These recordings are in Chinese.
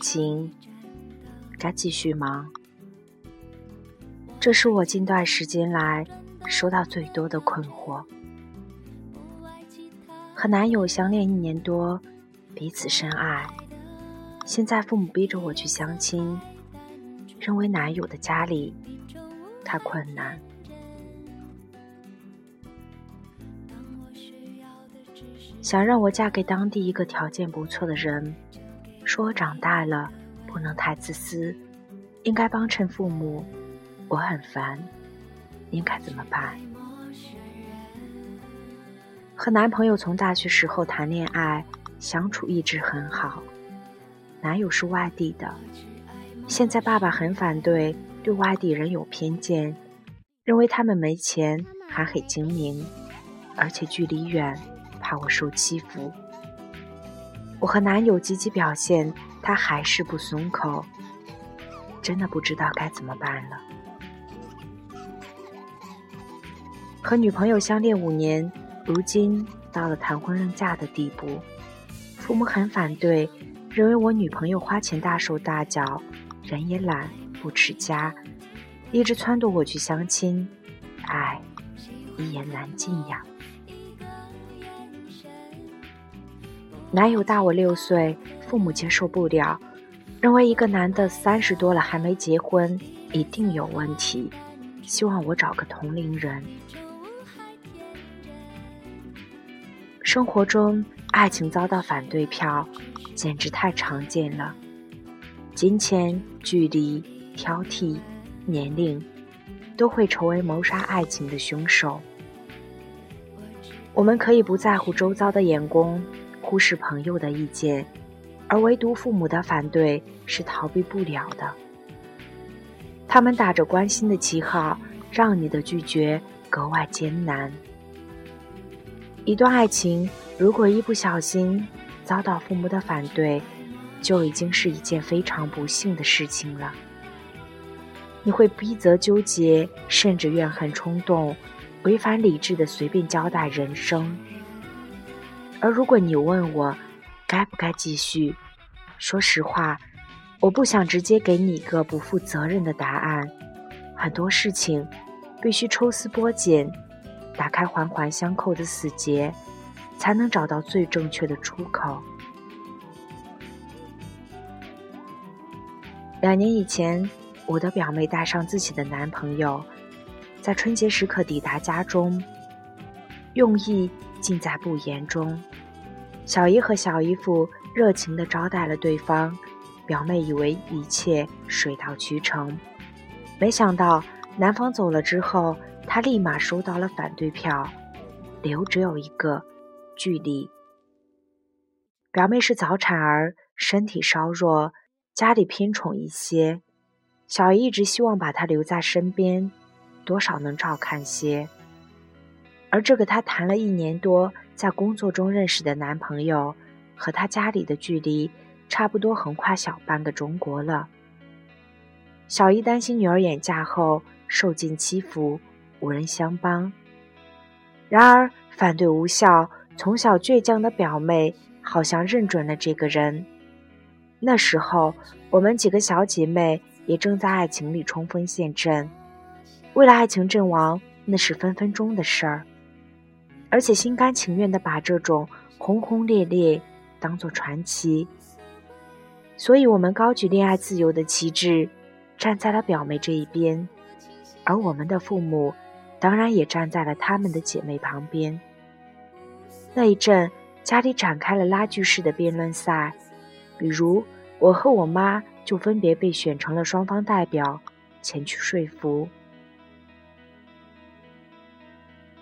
情，该继续吗？这是我近段时间来收到最多的困惑。和男友相恋一年多，彼此深爱，现在父母逼着我去相亲，认为男友的家里太困难。想让我嫁给当地一个条件不错的人，说我长大了不能太自私，应该帮衬父母。我很烦，应该怎么办？和男朋友从大学时候谈恋爱，相处一直很好。男友是外地的，现在爸爸很反对，对外地人有偏见，认为他们没钱，还很精明，而且距离远。怕我受欺负，我和男友积极表现，他还是不松口，真的不知道该怎么办了。和女朋友相恋五年，如今到了谈婚论嫁的地步，父母很反对，认为我女朋友花钱大手大脚，人也懒，不持家，一直撺掇我去相亲，唉，一言难尽呀。男友大我六岁，父母接受不了，认为一个男的三十多了还没结婚，一定有问题，希望我找个同龄人。生活中，爱情遭到反对票，简直太常见了。金钱、距离、挑剔、年龄，都会成为谋杀爱情的凶手。我们可以不在乎周遭的眼光。忽视朋友的意见，而唯独父母的反对是逃避不了的。他们打着关心的旗号，让你的拒绝格外艰难。一段爱情如果一不小心遭到父母的反对，就已经是一件非常不幸的事情了。你会逼责、纠结，甚至怨恨、冲动，违反理智的随便交代人生。而如果你问我该不该继续，说实话，我不想直接给你一个不负责任的答案。很多事情必须抽丝剥茧，打开环环相扣的死结，才能找到最正确的出口。两年以前，我的表妹带上自己的男朋友，在春节时刻抵达家中，用意。尽在不言中。小姨和小姨夫热情地招待了对方，表妹以为一切水到渠成，没想到男方走了之后，她立马收到了反对票，理由只有一个：距离。表妹是早产儿，身体稍弱，家里偏宠一些，小姨一直希望把她留在身边，多少能照看些。而这个她谈了一年多，在工作中认识的男朋友，和她家里的距离差不多，横跨小半个中国了。小姨担心女儿远嫁后受尽欺负，无人相帮。然而反对无效，从小倔强的表妹好像认准了这个人。那时候，我们几个小姐妹也正在爱情里冲锋陷阵，为了爱情阵亡，那是分分钟的事儿。而且心甘情愿地把这种轰轰烈烈当作传奇，所以我们高举恋爱自由的旗帜，站在了表妹这一边，而我们的父母当然也站在了他们的姐妹旁边。那一阵，家里展开了拉锯式的辩论赛，比如我和我妈就分别被选成了双方代表，前去说服。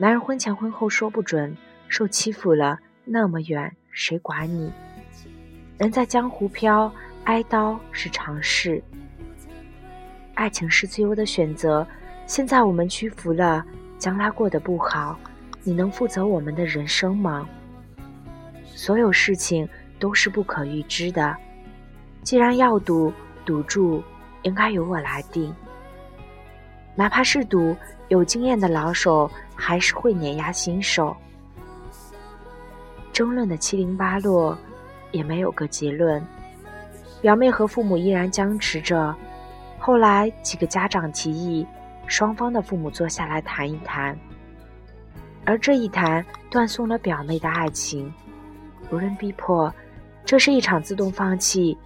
男人婚前婚后说不准，受欺负了那么远，谁管你？人在江湖飘，挨刀是常事。爱情是自由的选择，现在我们屈服了，将来过得不好，你能负责我们的人生吗？所有事情都是不可预知的，既然要赌，赌注应该由我来定。哪怕是赌，有经验的老手。还是会碾压新手，争论的七零八落，也没有个结论。表妹和父母依然僵持着。后来几个家长提议，双方的父母坐下来谈一谈。而这一谈，断送了表妹的爱情。无人逼迫，这是一场自动放弃。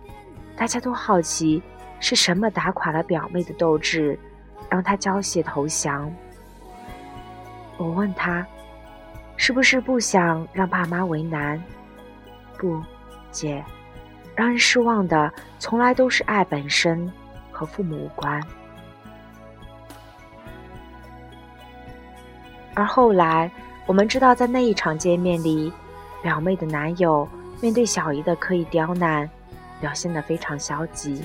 大家都好奇，是什么打垮了表妹的斗志，让他交械投降？我问他，是不是不想让爸妈为难？不，姐，让人失望的从来都是爱本身，和父母无关。而后来，我们知道，在那一场见面里，表妹的男友面对小姨的刻意刁难，表现得非常消极。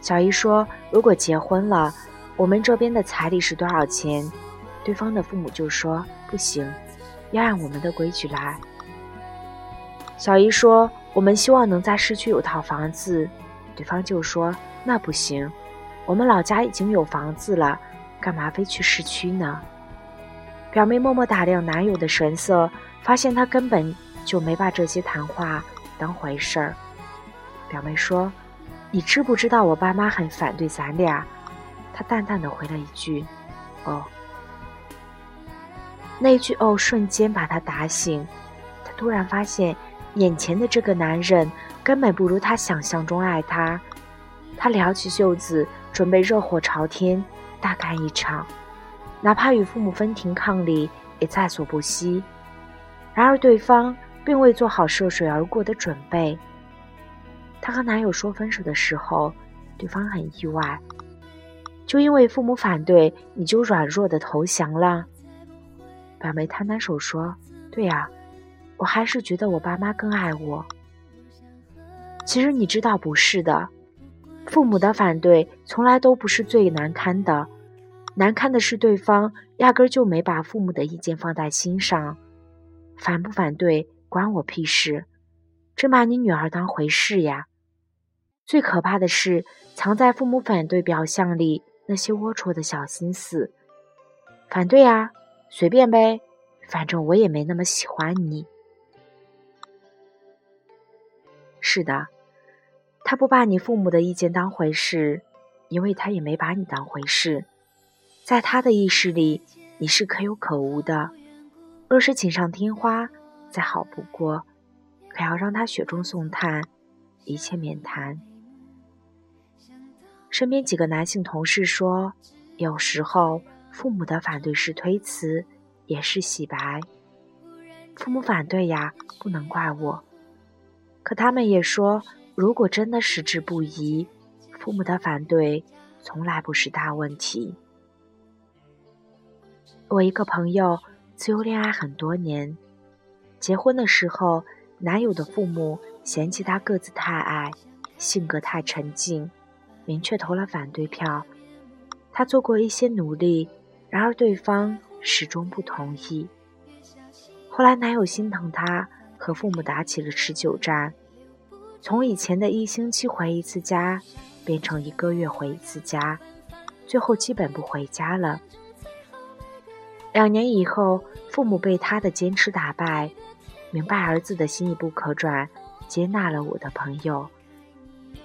小姨说：“如果结婚了，我们这边的彩礼是多少钱？”对方的父母就说：“不行，要按我们的规矩来。”小姨说：“我们希望能在市区有套房子。”对方就说：“那不行，我们老家已经有房子了，干嘛非去市区呢？”表妹默默打量男友的神色，发现他根本就没把这些谈话当回事儿。表妹说：“你知不知道我爸妈很反对咱俩？”他淡淡的回了一句：“哦。”那句“哦”瞬间把他打醒。他突然发现，眼前的这个男人根本不如他想象中爱他。他撩起袖子，准备热火朝天，大干一场。哪怕与父母分庭抗礼，也在所不惜。然而，对方并未做好涉水而过的准备。她和男友说分手的时候，对方很意外，就因为父母反对，你就软弱的投降了。表妹摊摊手说：“对呀，我还是觉得我爸妈更爱我。其实你知道不是的，父母的反对从来都不是最难堪的。”难堪的是，对方压根就没把父母的意见放在心上，反不反对关我屁事，真把你女儿当回事呀！最可怕的是，藏在父母反对表象里那些龌龊的小心思。反对啊，随便呗，反正我也没那么喜欢你。是的，他不把你父母的意见当回事，因为他也没把你当回事。在他的意识里，你是可有可无的。若是锦上添花，再好不过；可要让他雪中送炭，一切免谈。身边几个男性同事说，有时候父母的反对是推辞，也是洗白。父母反对呀，不能怪我。可他们也说，如果真的矢志不移，父母的反对从来不是大问题。我一个朋友自由恋爱很多年，结婚的时候，男友的父母嫌弃他个子太矮，性格太沉静，明确投了反对票。他做过一些努力，然而对方始终不同意。后来男友心疼她，和父母打起了持久战，从以前的一星期回一次家，变成一个月回一次家，最后基本不回家了。两年以后，父母被他的坚持打败，明白儿子的心意不可转，接纳了我的朋友。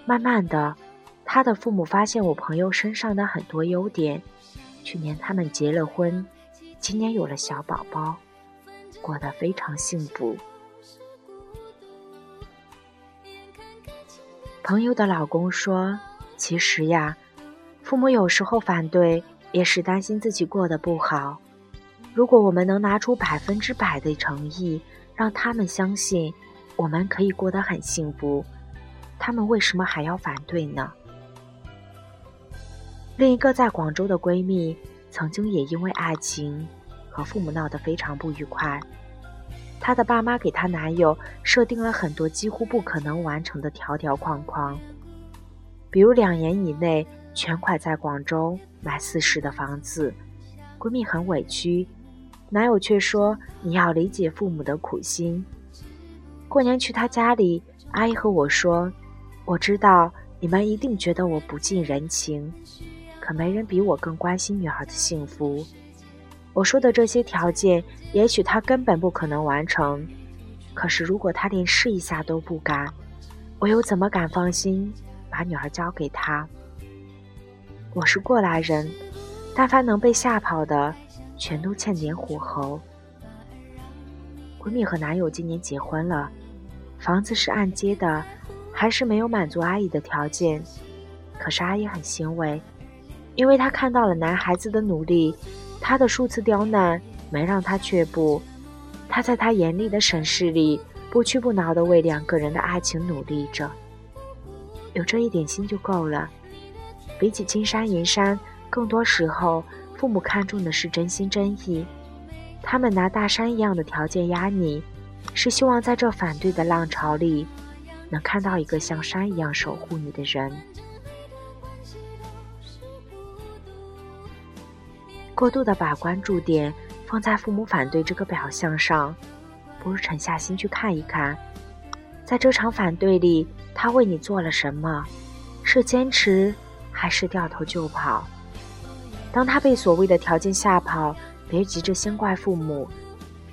慢慢的，他的父母发现我朋友身上的很多优点。去年他们结了婚，今年有了小宝宝，过得非常幸福。朋友的老公说：“其实呀，父母有时候反对，也是担心自己过得不好。”如果我们能拿出百分之百的诚意，让他们相信我们可以过得很幸福，他们为什么还要反对呢？另一个在广州的闺蜜，曾经也因为爱情和父母闹得非常不愉快。她的爸妈给她男友设定了很多几乎不可能完成的条条框框，比如两年以内全款在广州买四室的房子。闺蜜很委屈。男友却说：“你要理解父母的苦心。”过年去他家里，阿姨和我说：“我知道你们一定觉得我不近人情，可没人比我更关心女儿的幸福。”我说的这些条件，也许他根本不可能完成。可是如果他连试一下都不敢，我又怎么敢放心把女儿交给他？我是过来人，但凡能被吓跑的，全都欠点火候。闺蜜和男友今年结婚了，房子是按揭的，还是没有满足阿姨的条件。可是阿姨很欣慰，因为她看到了男孩子的努力，他的数次刁难没让她却步。他在他严厉的审视里，不屈不挠地为两个人的爱情努力着。有这一点心就够了。比起金山银山，更多时候，父母看重的是真心真意。他们拿大山一样的条件压你，是希望在这反对的浪潮里，能看到一个像山一样守护你的人。过度的把关注点放在父母反对这个表象上，不如沉下心去看一看，在这场反对里，他为你做了什么？是坚持？还是掉头就跑。当他被所谓的条件吓跑，别急着先怪父母。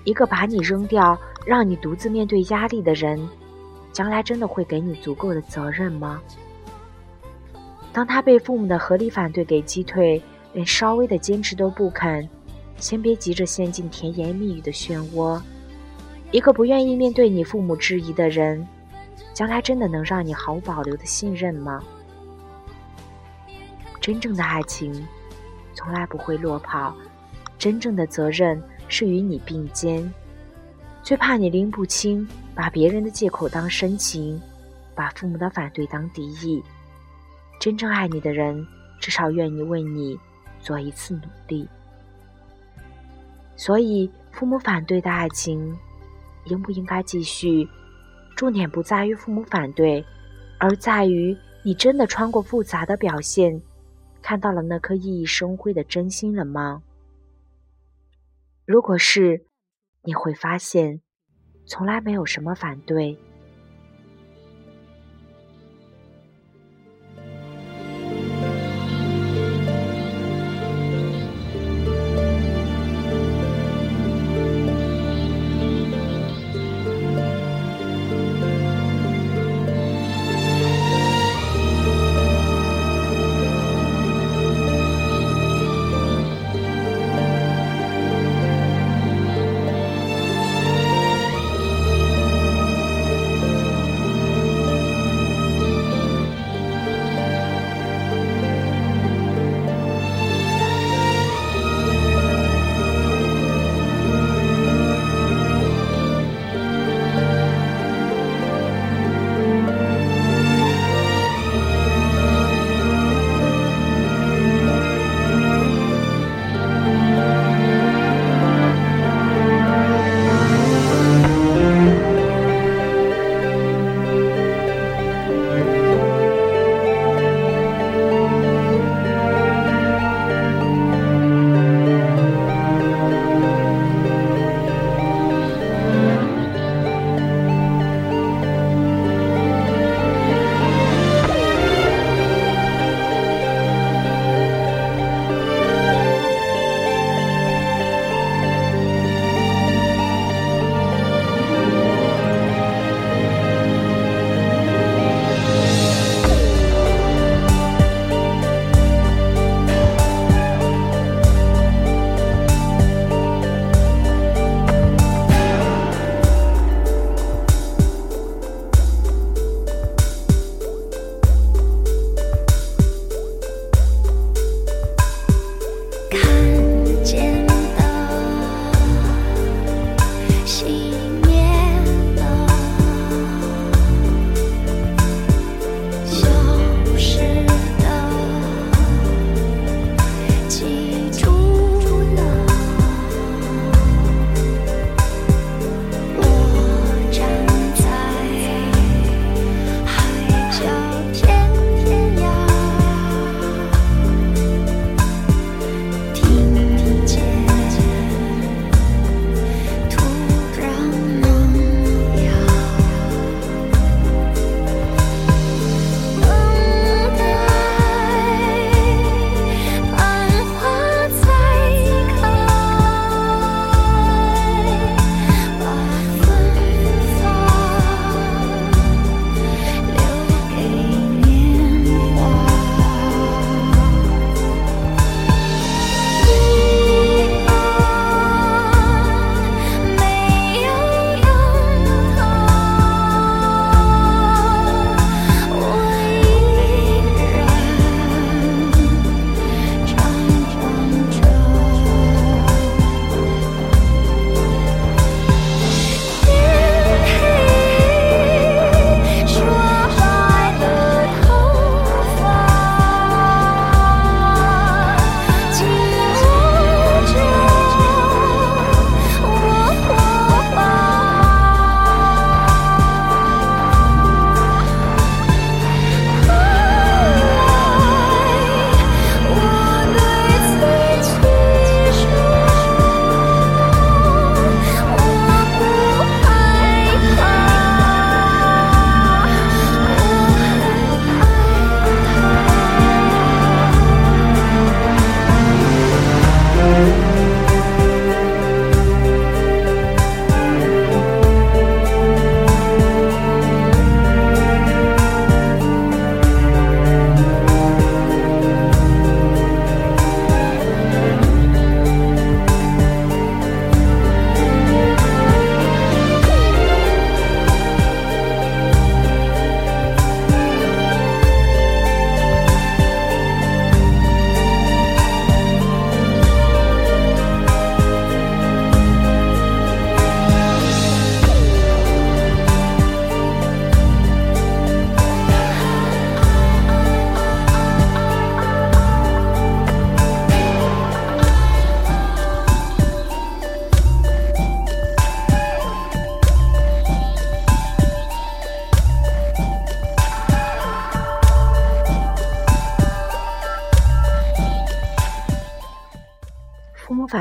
一个把你扔掉，让你独自面对压力的人，将来真的会给你足够的责任吗？当他被父母的合理反对给击退，连稍微的坚持都不肯，先别急着陷进甜言蜜语的漩涡。一个不愿意面对你父母质疑的人，将来真的能让你毫无保留的信任吗？真正的爱情，从来不会落跑。真正的责任是与你并肩。最怕你拎不清，把别人的借口当深情，把父母的反对当敌意。真正爱你的人，至少愿意为你做一次努力。所以，父母反对的爱情，应不应该继续？重点不在于父母反对，而在于你真的穿过复杂的表现。看到了那颗熠熠生辉的真心了吗？如果是，你会发现，从来没有什么反对。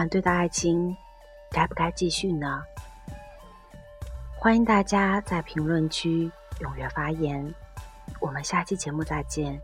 反对的爱情，该不该继续呢？欢迎大家在评论区踊跃发言，我们下期节目再见。